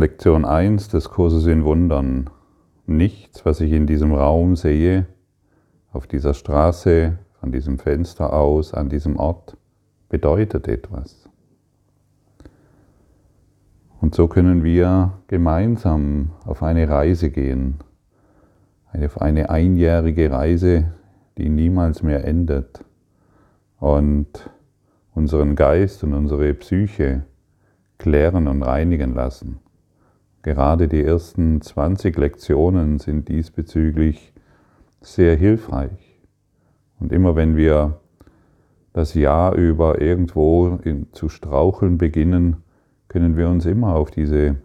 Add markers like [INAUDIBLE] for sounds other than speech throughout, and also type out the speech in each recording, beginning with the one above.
Lektion 1 des Kurses in Wundern. Nichts, was ich in diesem Raum sehe, auf dieser Straße, von diesem Fenster aus, an diesem Ort, bedeutet etwas. Und so können wir gemeinsam auf eine Reise gehen, auf eine einjährige Reise, die niemals mehr endet und unseren Geist und unsere Psyche klären und reinigen lassen. Gerade die ersten 20 Lektionen sind diesbezüglich sehr hilfreich. Und immer wenn wir das Jahr über irgendwo in, zu straucheln beginnen, können wir uns immer auf diese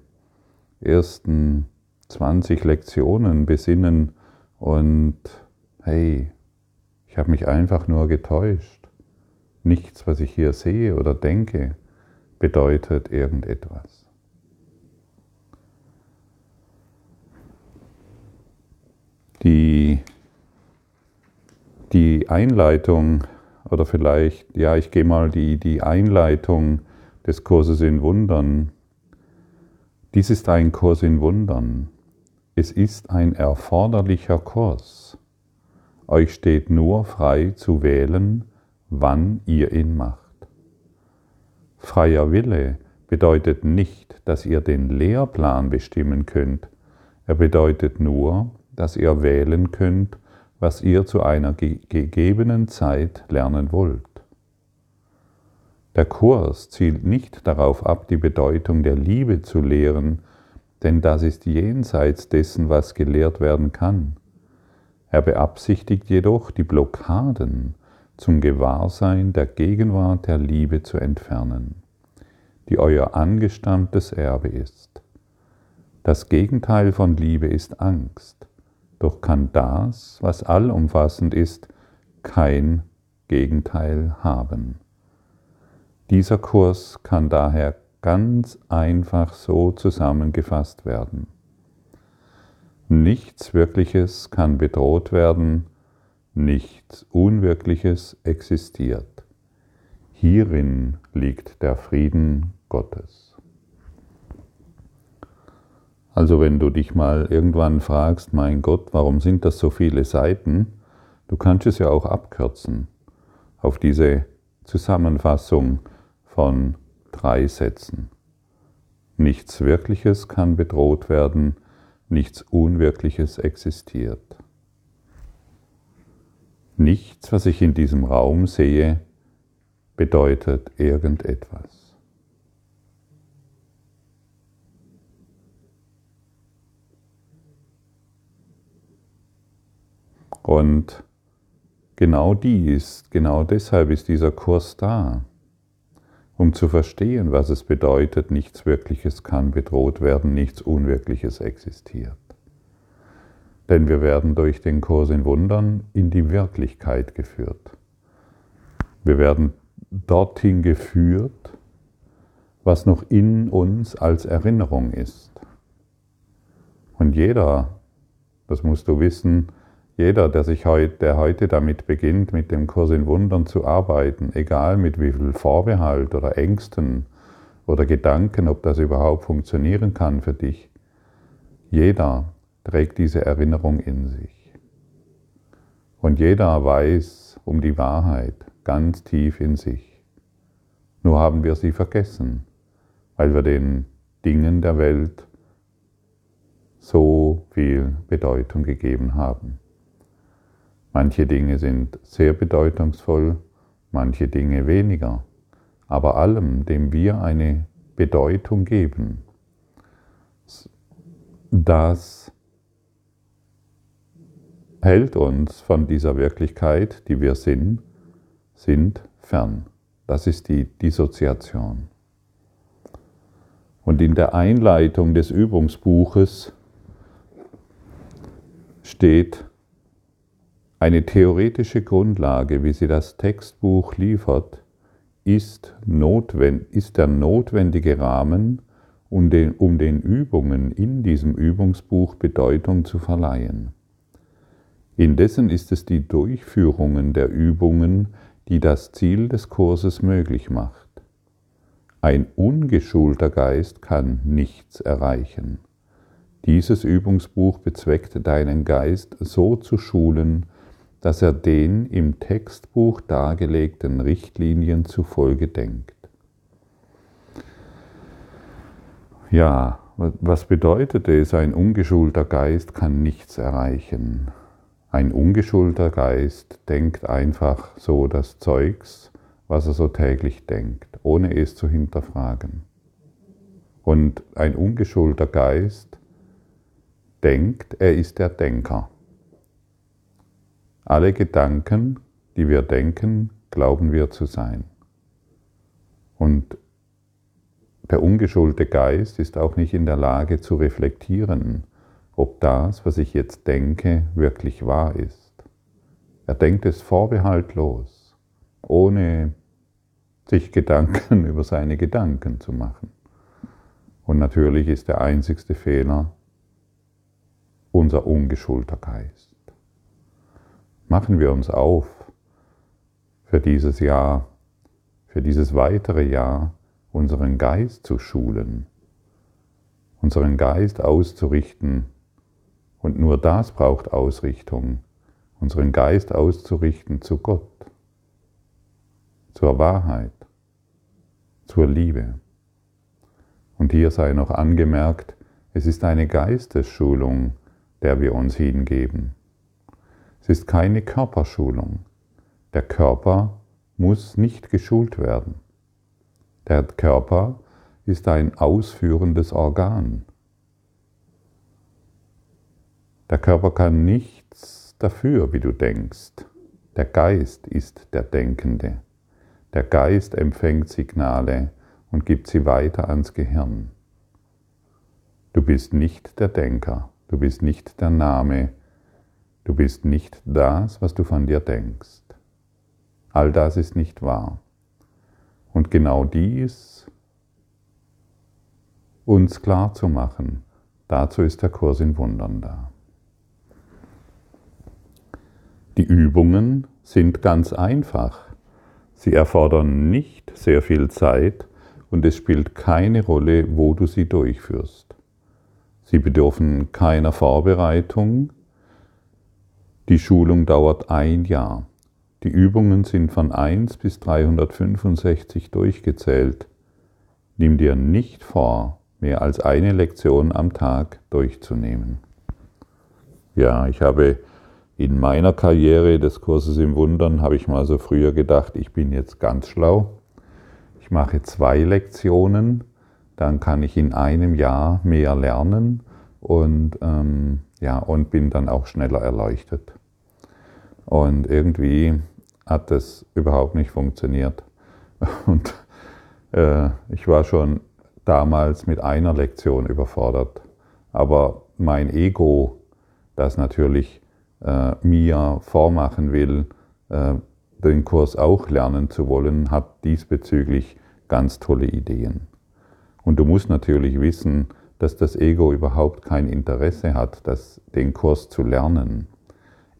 ersten 20 Lektionen besinnen und hey, ich habe mich einfach nur getäuscht. Nichts, was ich hier sehe oder denke, bedeutet irgendetwas. Die, die Einleitung oder vielleicht, ja, ich gehe mal die, die Einleitung des Kurses in Wundern. Dies ist ein Kurs in Wundern. Es ist ein erforderlicher Kurs. Euch steht nur frei zu wählen, wann ihr ihn macht. Freier Wille bedeutet nicht, dass ihr den Lehrplan bestimmen könnt. Er bedeutet nur, dass ihr wählen könnt, was ihr zu einer gegebenen Zeit lernen wollt. Der Kurs zielt nicht darauf ab, die Bedeutung der Liebe zu lehren, denn das ist jenseits dessen, was gelehrt werden kann. Er beabsichtigt jedoch, die Blockaden zum Gewahrsein der Gegenwart der Liebe zu entfernen, die euer angestammtes Erbe ist. Das Gegenteil von Liebe ist Angst. Doch kann das, was allumfassend ist, kein Gegenteil haben. Dieser Kurs kann daher ganz einfach so zusammengefasst werden. Nichts Wirkliches kann bedroht werden, nichts Unwirkliches existiert. Hierin liegt der Frieden Gottes. Also wenn du dich mal irgendwann fragst, mein Gott, warum sind das so viele Seiten? Du kannst es ja auch abkürzen auf diese Zusammenfassung von drei Sätzen. Nichts Wirkliches kann bedroht werden, nichts Unwirkliches existiert. Nichts, was ich in diesem Raum sehe, bedeutet irgendetwas. Und genau dies, genau deshalb ist dieser Kurs da, um zu verstehen, was es bedeutet, nichts Wirkliches kann bedroht werden, nichts Unwirkliches existiert. Denn wir werden durch den Kurs in Wundern in die Wirklichkeit geführt. Wir werden dorthin geführt, was noch in uns als Erinnerung ist. Und jeder, das musst du wissen, jeder, der, sich heute, der heute damit beginnt, mit dem Kurs in Wundern zu arbeiten, egal mit wie viel Vorbehalt oder Ängsten oder Gedanken, ob das überhaupt funktionieren kann für dich, jeder trägt diese Erinnerung in sich. Und jeder weiß um die Wahrheit ganz tief in sich. Nur haben wir sie vergessen, weil wir den Dingen der Welt so viel Bedeutung gegeben haben. Manche Dinge sind sehr bedeutungsvoll, manche Dinge weniger. Aber allem, dem wir eine Bedeutung geben, das hält uns von dieser Wirklichkeit, die wir sind, sind fern. Das ist die Dissoziation. Und in der Einleitung des Übungsbuches steht, eine theoretische Grundlage, wie sie das Textbuch liefert, ist, der notwendige Rahmen, um den, um den Übungen in diesem Übungsbuch Bedeutung zu verleihen. Indessen ist es die Durchführungen der Übungen, die das Ziel des Kurses möglich macht. Ein ungeschulter Geist kann nichts erreichen. Dieses Übungsbuch bezweckt deinen Geist so zu schulen, dass er den im Textbuch dargelegten Richtlinien zufolge denkt. Ja, was bedeutet es, ein ungeschulter Geist kann nichts erreichen? Ein ungeschulter Geist denkt einfach so das Zeugs, was er so täglich denkt, ohne es zu hinterfragen. Und ein ungeschulter Geist denkt, er ist der Denker. Alle Gedanken, die wir denken, glauben wir zu sein. Und der ungeschulte Geist ist auch nicht in der Lage zu reflektieren, ob das, was ich jetzt denke, wirklich wahr ist. Er denkt es vorbehaltlos, ohne sich Gedanken [LAUGHS] über seine Gedanken zu machen. Und natürlich ist der einzigste Fehler unser ungeschulter Geist machen wir uns auf für dieses Jahr, für dieses weitere Jahr, unseren Geist zu schulen, unseren Geist auszurichten. Und nur das braucht Ausrichtung, unseren Geist auszurichten zu Gott, zur Wahrheit, zur Liebe. Und hier sei noch angemerkt, es ist eine Geistesschulung, der wir uns hingeben. Es ist keine Körperschulung. Der Körper muss nicht geschult werden. Der Körper ist ein ausführendes Organ. Der Körper kann nichts dafür, wie du denkst. Der Geist ist der Denkende. Der Geist empfängt Signale und gibt sie weiter ans Gehirn. Du bist nicht der Denker, du bist nicht der Name, Du bist nicht das, was du von dir denkst. All das ist nicht wahr. Und genau dies uns klar zu machen, dazu ist der Kurs in Wundern da. Die Übungen sind ganz einfach. Sie erfordern nicht sehr viel Zeit und es spielt keine Rolle, wo du sie durchführst. Sie bedürfen keiner Vorbereitung, die Schulung dauert ein Jahr. Die Übungen sind von 1 bis 365 durchgezählt. Nimm dir nicht vor, mehr als eine Lektion am Tag durchzunehmen. Ja, ich habe in meiner Karriere des Kurses im Wundern, habe ich mal so früher gedacht, ich bin jetzt ganz schlau. Ich mache zwei Lektionen, dann kann ich in einem Jahr mehr lernen und, ähm, ja, und bin dann auch schneller erleuchtet. Und irgendwie hat das überhaupt nicht funktioniert. [LAUGHS] Und äh, ich war schon damals mit einer Lektion überfordert. Aber mein Ego, das natürlich äh, mir vormachen will, äh, den Kurs auch lernen zu wollen, hat diesbezüglich ganz tolle Ideen. Und du musst natürlich wissen, dass das Ego überhaupt kein Interesse hat, das, den Kurs zu lernen.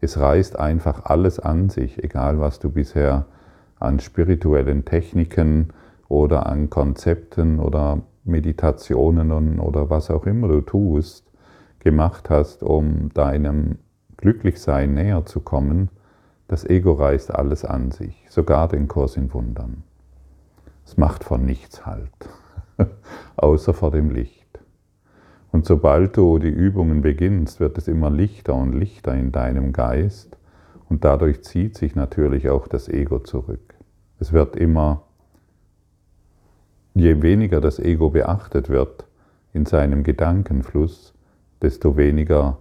Es reißt einfach alles an sich, egal was du bisher an spirituellen Techniken oder an Konzepten oder Meditationen oder was auch immer du tust, gemacht hast, um deinem Glücklichsein näher zu kommen, das Ego reißt alles an sich, sogar den Kurs in Wundern. Es macht vor nichts Halt, [LAUGHS] außer vor dem Licht. Sobald du die Übungen beginnst, wird es immer lichter und lichter in deinem Geist und dadurch zieht sich natürlich auch das Ego zurück. Es wird immer, je weniger das Ego beachtet wird in seinem Gedankenfluss, desto weniger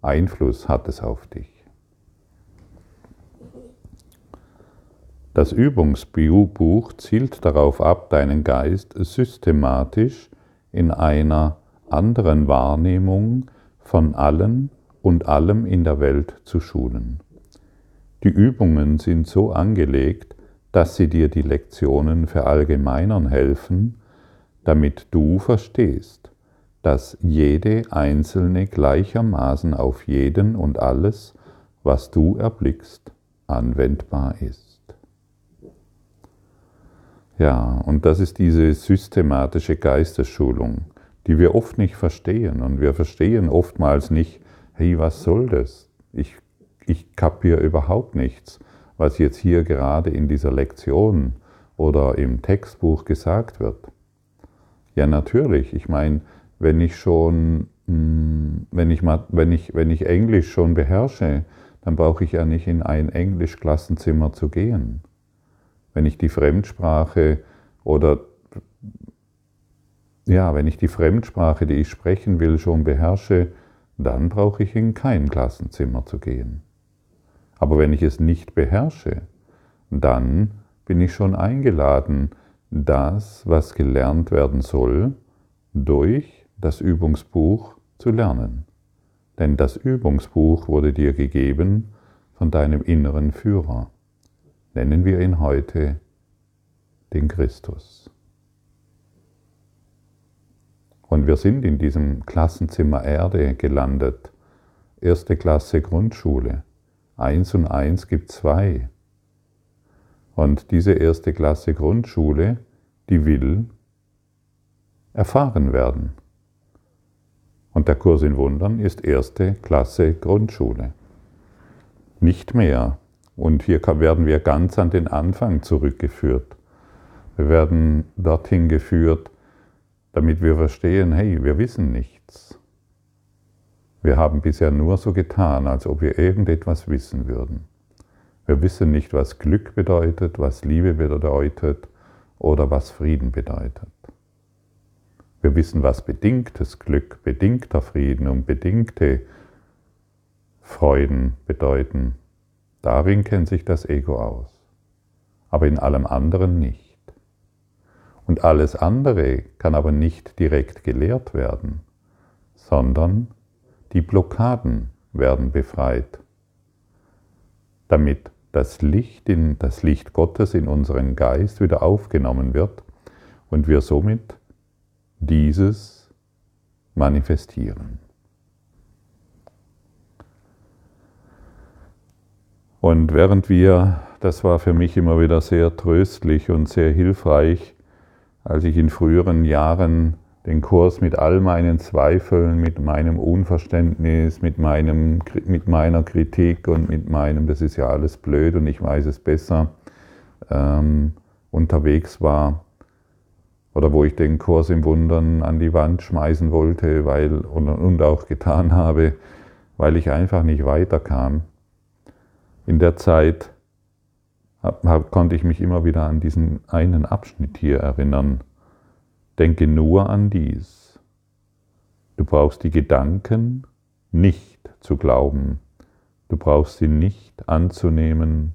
Einfluss hat es auf dich. Das Übungsbuch zielt darauf ab, deinen Geist systematisch in einer anderen Wahrnehmung von allen und allem in der Welt zu schulen. Die Übungen sind so angelegt, dass sie dir die Lektionen verallgemeinern helfen, damit du verstehst, dass jede einzelne gleichermaßen auf jeden und alles, was du erblickst, anwendbar ist. Ja, und das ist diese systematische Geistesschulung, die wir oft nicht verstehen. Und wir verstehen oftmals nicht, hey, was soll das? Ich, ich kapiere überhaupt nichts, was jetzt hier gerade in dieser Lektion oder im Textbuch gesagt wird. Ja, natürlich. Ich meine, wenn ich schon, hm, wenn ich, wenn ich, wenn ich Englisch schon beherrsche, dann brauche ich ja nicht in ein Englischklassenzimmer zu gehen. Wenn ich die Fremdsprache oder ja, wenn ich die Fremdsprache, die ich sprechen will, schon beherrsche, dann brauche ich in kein Klassenzimmer zu gehen. Aber wenn ich es nicht beherrsche, dann bin ich schon eingeladen, das, was gelernt werden soll, durch das Übungsbuch zu lernen. Denn das Übungsbuch wurde dir gegeben von deinem inneren Führer. Nennen wir ihn heute den Christus. Und wir sind in diesem Klassenzimmer Erde gelandet. Erste Klasse Grundschule. Eins und eins gibt zwei. Und diese erste Klasse Grundschule, die will erfahren werden. Und der Kurs in Wundern ist erste Klasse Grundschule. Nicht mehr. Und hier werden wir ganz an den Anfang zurückgeführt. Wir werden dorthin geführt, damit wir verstehen, hey, wir wissen nichts. Wir haben bisher nur so getan, als ob wir irgendetwas wissen würden. Wir wissen nicht, was Glück bedeutet, was Liebe bedeutet oder was Frieden bedeutet. Wir wissen, was bedingtes Glück, bedingter Frieden und bedingte Freuden bedeuten. Darin kennt sich das Ego aus, aber in allem anderen nicht. Und alles andere kann aber nicht direkt gelehrt werden, sondern die Blockaden werden befreit, damit das Licht, in, das Licht Gottes in unseren Geist wieder aufgenommen wird und wir somit dieses manifestieren. Und während wir, das war für mich immer wieder sehr tröstlich und sehr hilfreich, als ich in früheren Jahren den Kurs mit all meinen Zweifeln, mit meinem Unverständnis, mit, meinem, mit meiner Kritik und mit meinem, das ist ja alles blöd und ich weiß es besser, ähm, unterwegs war. Oder wo ich den Kurs im Wundern an die Wand schmeißen wollte weil, und, und auch getan habe, weil ich einfach nicht weiterkam. In der Zeit konnte ich mich immer wieder an diesen einen Abschnitt hier erinnern. Denke nur an dies. Du brauchst die Gedanken nicht zu glauben. Du brauchst sie nicht anzunehmen.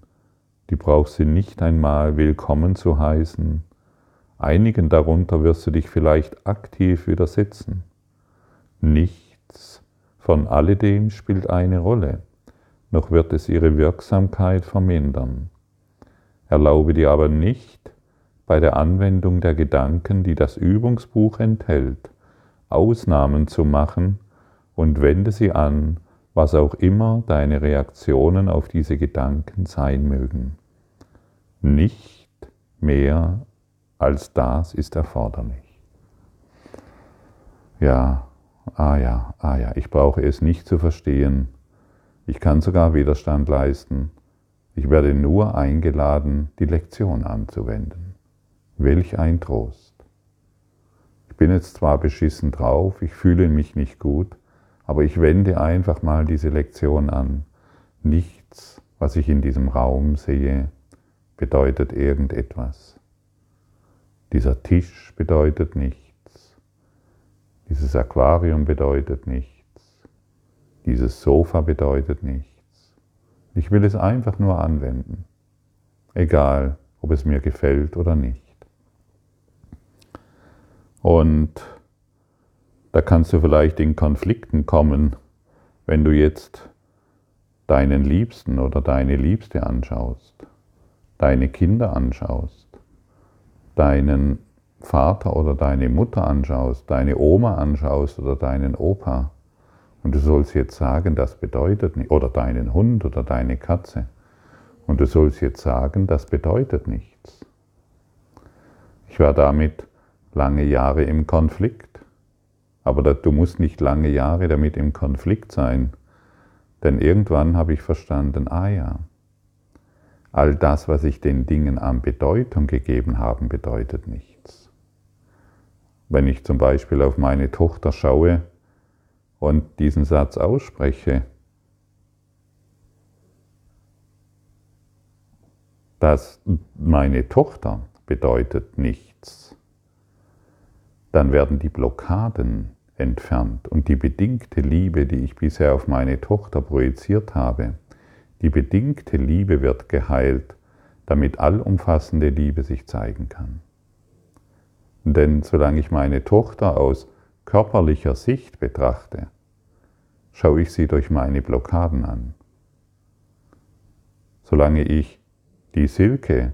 Du brauchst sie nicht einmal willkommen zu heißen. Einigen darunter wirst du dich vielleicht aktiv widersetzen. Nichts von alledem spielt eine Rolle, noch wird es ihre Wirksamkeit vermindern. Erlaube dir aber nicht, bei der Anwendung der Gedanken, die das Übungsbuch enthält, Ausnahmen zu machen und wende sie an, was auch immer deine Reaktionen auf diese Gedanken sein mögen. Nicht mehr als das ist erforderlich. Ja, ah ja, ah ja, ich brauche es nicht zu verstehen. Ich kann sogar Widerstand leisten. Ich werde nur eingeladen, die Lektion anzuwenden. Welch ein Trost. Ich bin jetzt zwar beschissen drauf, ich fühle mich nicht gut, aber ich wende einfach mal diese Lektion an. Nichts, was ich in diesem Raum sehe, bedeutet irgendetwas. Dieser Tisch bedeutet nichts. Dieses Aquarium bedeutet nichts. Dieses Sofa bedeutet nichts. Ich will es einfach nur anwenden, egal ob es mir gefällt oder nicht. Und da kannst du vielleicht in Konflikten kommen, wenn du jetzt deinen Liebsten oder deine Liebste anschaust, deine Kinder anschaust, deinen Vater oder deine Mutter anschaust, deine Oma anschaust oder deinen Opa und du sollst jetzt sagen, das bedeutet nicht, oder deinen Hund oder deine Katze. Und du sollst jetzt sagen, das bedeutet nichts. Ich war damit lange Jahre im Konflikt. Aber du musst nicht lange Jahre damit im Konflikt sein, denn irgendwann habe ich verstanden, ah ja, all das, was ich den Dingen an Bedeutung gegeben habe, bedeutet nichts. Wenn ich zum Beispiel auf meine Tochter schaue und diesen Satz ausspreche, dass meine Tochter bedeutet nichts, dann werden die Blockaden entfernt und die bedingte Liebe, die ich bisher auf meine Tochter projiziert habe, die bedingte Liebe wird geheilt, damit allumfassende Liebe sich zeigen kann. Denn solange ich meine Tochter aus körperlicher Sicht betrachte, schaue ich sie durch meine Blockaden an. Solange ich die Silke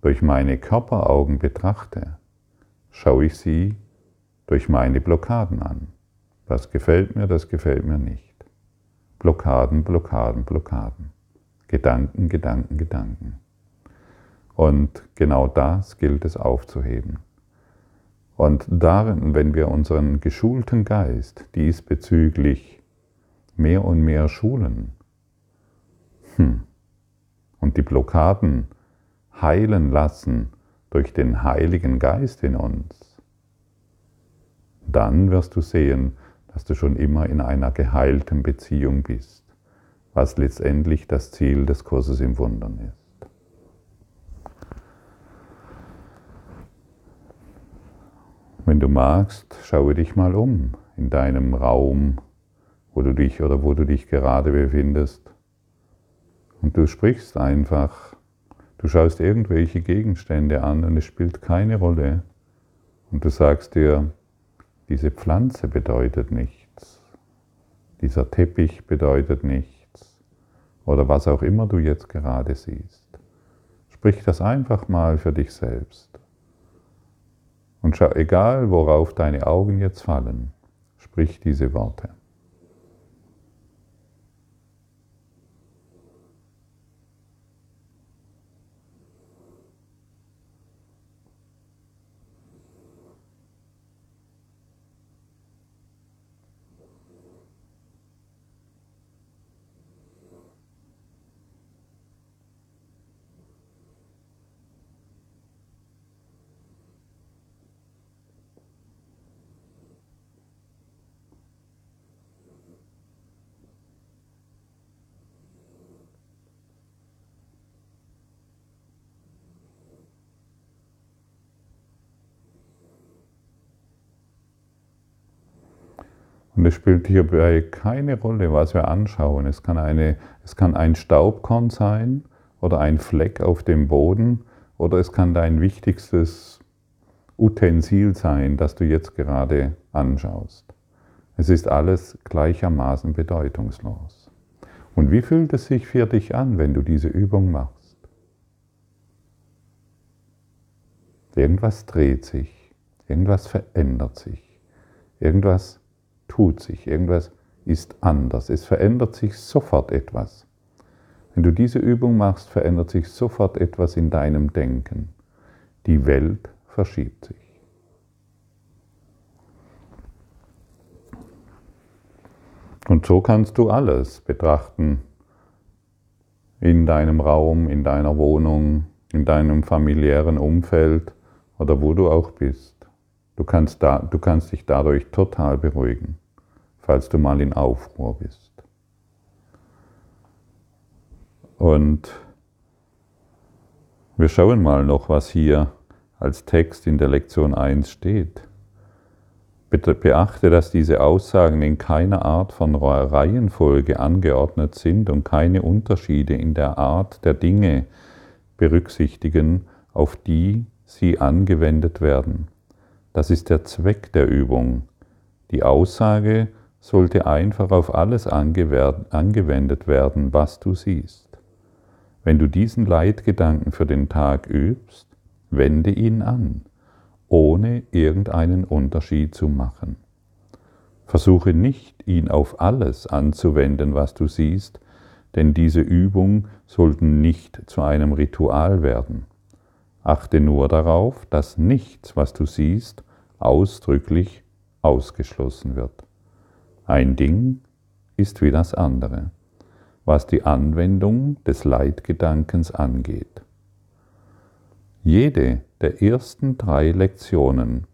durch meine Körperaugen betrachte, schaue ich sie durch meine Blockaden an. Das gefällt mir, das gefällt mir nicht. Blockaden, Blockaden, Blockaden. Gedanken, Gedanken, Gedanken. Und genau das gilt es aufzuheben. Und darin, wenn wir unseren geschulten Geist diesbezüglich mehr und mehr schulen hm, und die Blockaden heilen lassen durch den Heiligen Geist in uns, dann wirst du sehen, dass du schon immer in einer geheilten Beziehung bist, was letztendlich das Ziel des Kurses im Wundern ist. Wenn du magst, schaue dich mal um in deinem Raum, wo du dich oder wo du dich gerade befindest. Und du sprichst einfach Du schaust irgendwelche Gegenstände an und es spielt keine Rolle. Und du sagst dir, diese Pflanze bedeutet nichts. Dieser Teppich bedeutet nichts. Oder was auch immer du jetzt gerade siehst. Sprich das einfach mal für dich selbst. Und schau, egal worauf deine Augen jetzt fallen, sprich diese Worte. Und es spielt hierbei keine Rolle, was wir anschauen. Es kann, eine, es kann ein Staubkorn sein oder ein Fleck auf dem Boden oder es kann dein wichtigstes Utensil sein, das du jetzt gerade anschaust. Es ist alles gleichermaßen bedeutungslos. Und wie fühlt es sich für dich an, wenn du diese Übung machst? Irgendwas dreht sich, irgendwas verändert sich, irgendwas tut sich, irgendwas ist anders. Es verändert sich sofort etwas. Wenn du diese Übung machst, verändert sich sofort etwas in deinem Denken. Die Welt verschiebt sich. Und so kannst du alles betrachten in deinem Raum, in deiner Wohnung, in deinem familiären Umfeld oder wo du auch bist. Du kannst, da, du kannst dich dadurch total beruhigen falls du mal in Aufruhr bist. Und wir schauen mal noch, was hier als Text in der Lektion 1 steht. Beachte, dass diese Aussagen in keiner Art von Reihenfolge angeordnet sind und keine Unterschiede in der Art der Dinge berücksichtigen, auf die sie angewendet werden. Das ist der Zweck der Übung. Die Aussage sollte einfach auf alles angewendet werden, was du siehst. Wenn du diesen Leitgedanken für den Tag übst, wende ihn an, ohne irgendeinen Unterschied zu machen. Versuche nicht, ihn auf alles anzuwenden, was du siehst, denn diese Übung sollten nicht zu einem Ritual werden. Achte nur darauf, dass nichts, was du siehst, ausdrücklich ausgeschlossen wird. Ein Ding ist wie das andere, was die Anwendung des Leitgedankens angeht. Jede der ersten drei Lektionen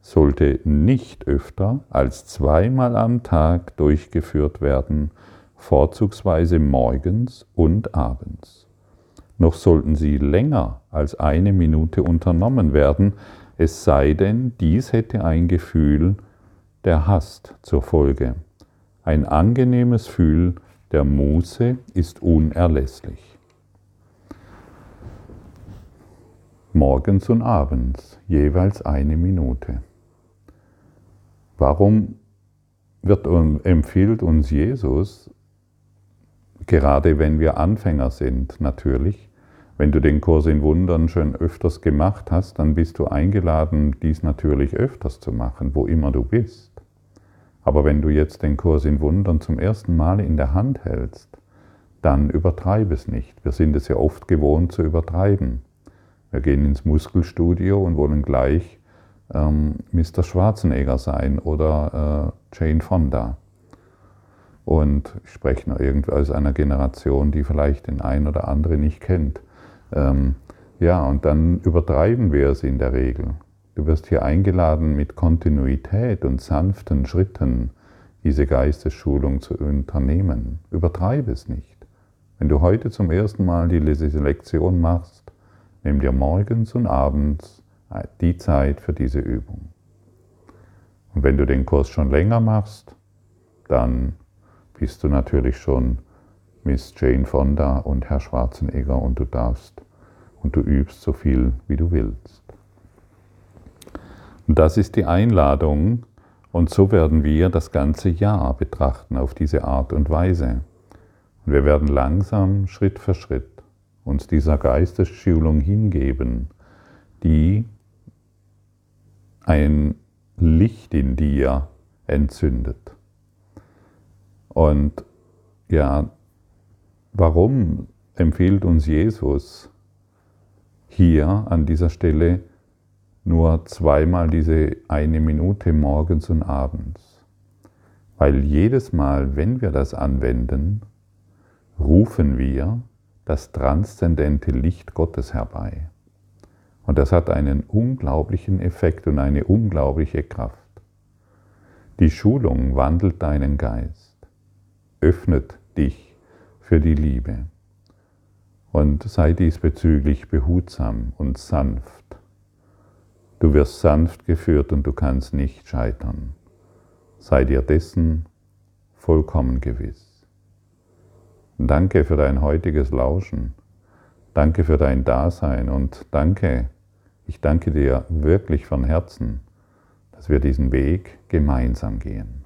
sollte nicht öfter als zweimal am Tag durchgeführt werden, vorzugsweise morgens und abends. Noch sollten sie länger als eine Minute unternommen werden, es sei denn, dies hätte ein Gefühl der Hast zur Folge. Ein angenehmes Fühl der Muße ist unerlässlich. Morgens und abends jeweils eine Minute. Warum wird empfiehlt uns Jesus, gerade wenn wir Anfänger sind natürlich, wenn du den Kurs in Wundern schon öfters gemacht hast, dann bist du eingeladen, dies natürlich öfters zu machen, wo immer du bist. Aber wenn du jetzt den Kurs in Wundern zum ersten Mal in der Hand hältst, dann übertreibe es nicht. Wir sind es ja oft gewohnt zu übertreiben. Wir gehen ins Muskelstudio und wollen gleich ähm, Mr. Schwarzenegger sein oder äh, Jane Fonda. Und ich spreche noch irgendwie aus einer Generation, die vielleicht den einen oder anderen nicht kennt. Ähm, ja, und dann übertreiben wir es in der Regel. Du wirst hier eingeladen, mit Kontinuität und sanften Schritten diese Geistesschulung zu unternehmen. Übertreibe es nicht. Wenn du heute zum ersten Mal diese Lektion machst, nimm dir morgens und abends die Zeit für diese Übung. Und wenn du den Kurs schon länger machst, dann bist du natürlich schon Miss Jane Fonda und Herr Schwarzenegger und du darfst und du übst so viel, wie du willst. Und das ist die Einladung und so werden wir das ganze Jahr betrachten auf diese Art und Weise. Und wir werden langsam, Schritt für Schritt uns dieser Geistesschulung hingeben, die ein Licht in dir entzündet. Und ja, warum empfiehlt uns Jesus hier an dieser Stelle nur zweimal diese eine Minute morgens und abends. Weil jedes Mal, wenn wir das anwenden, rufen wir das transzendente Licht Gottes herbei. Und das hat einen unglaublichen Effekt und eine unglaubliche Kraft. Die Schulung wandelt deinen Geist, öffnet dich für die Liebe und sei diesbezüglich behutsam und sanft Du wirst sanft geführt und du kannst nicht scheitern. Sei dir dessen vollkommen gewiss. Danke für dein heutiges Lauschen. Danke für dein Dasein und danke, ich danke dir wirklich von Herzen, dass wir diesen Weg gemeinsam gehen.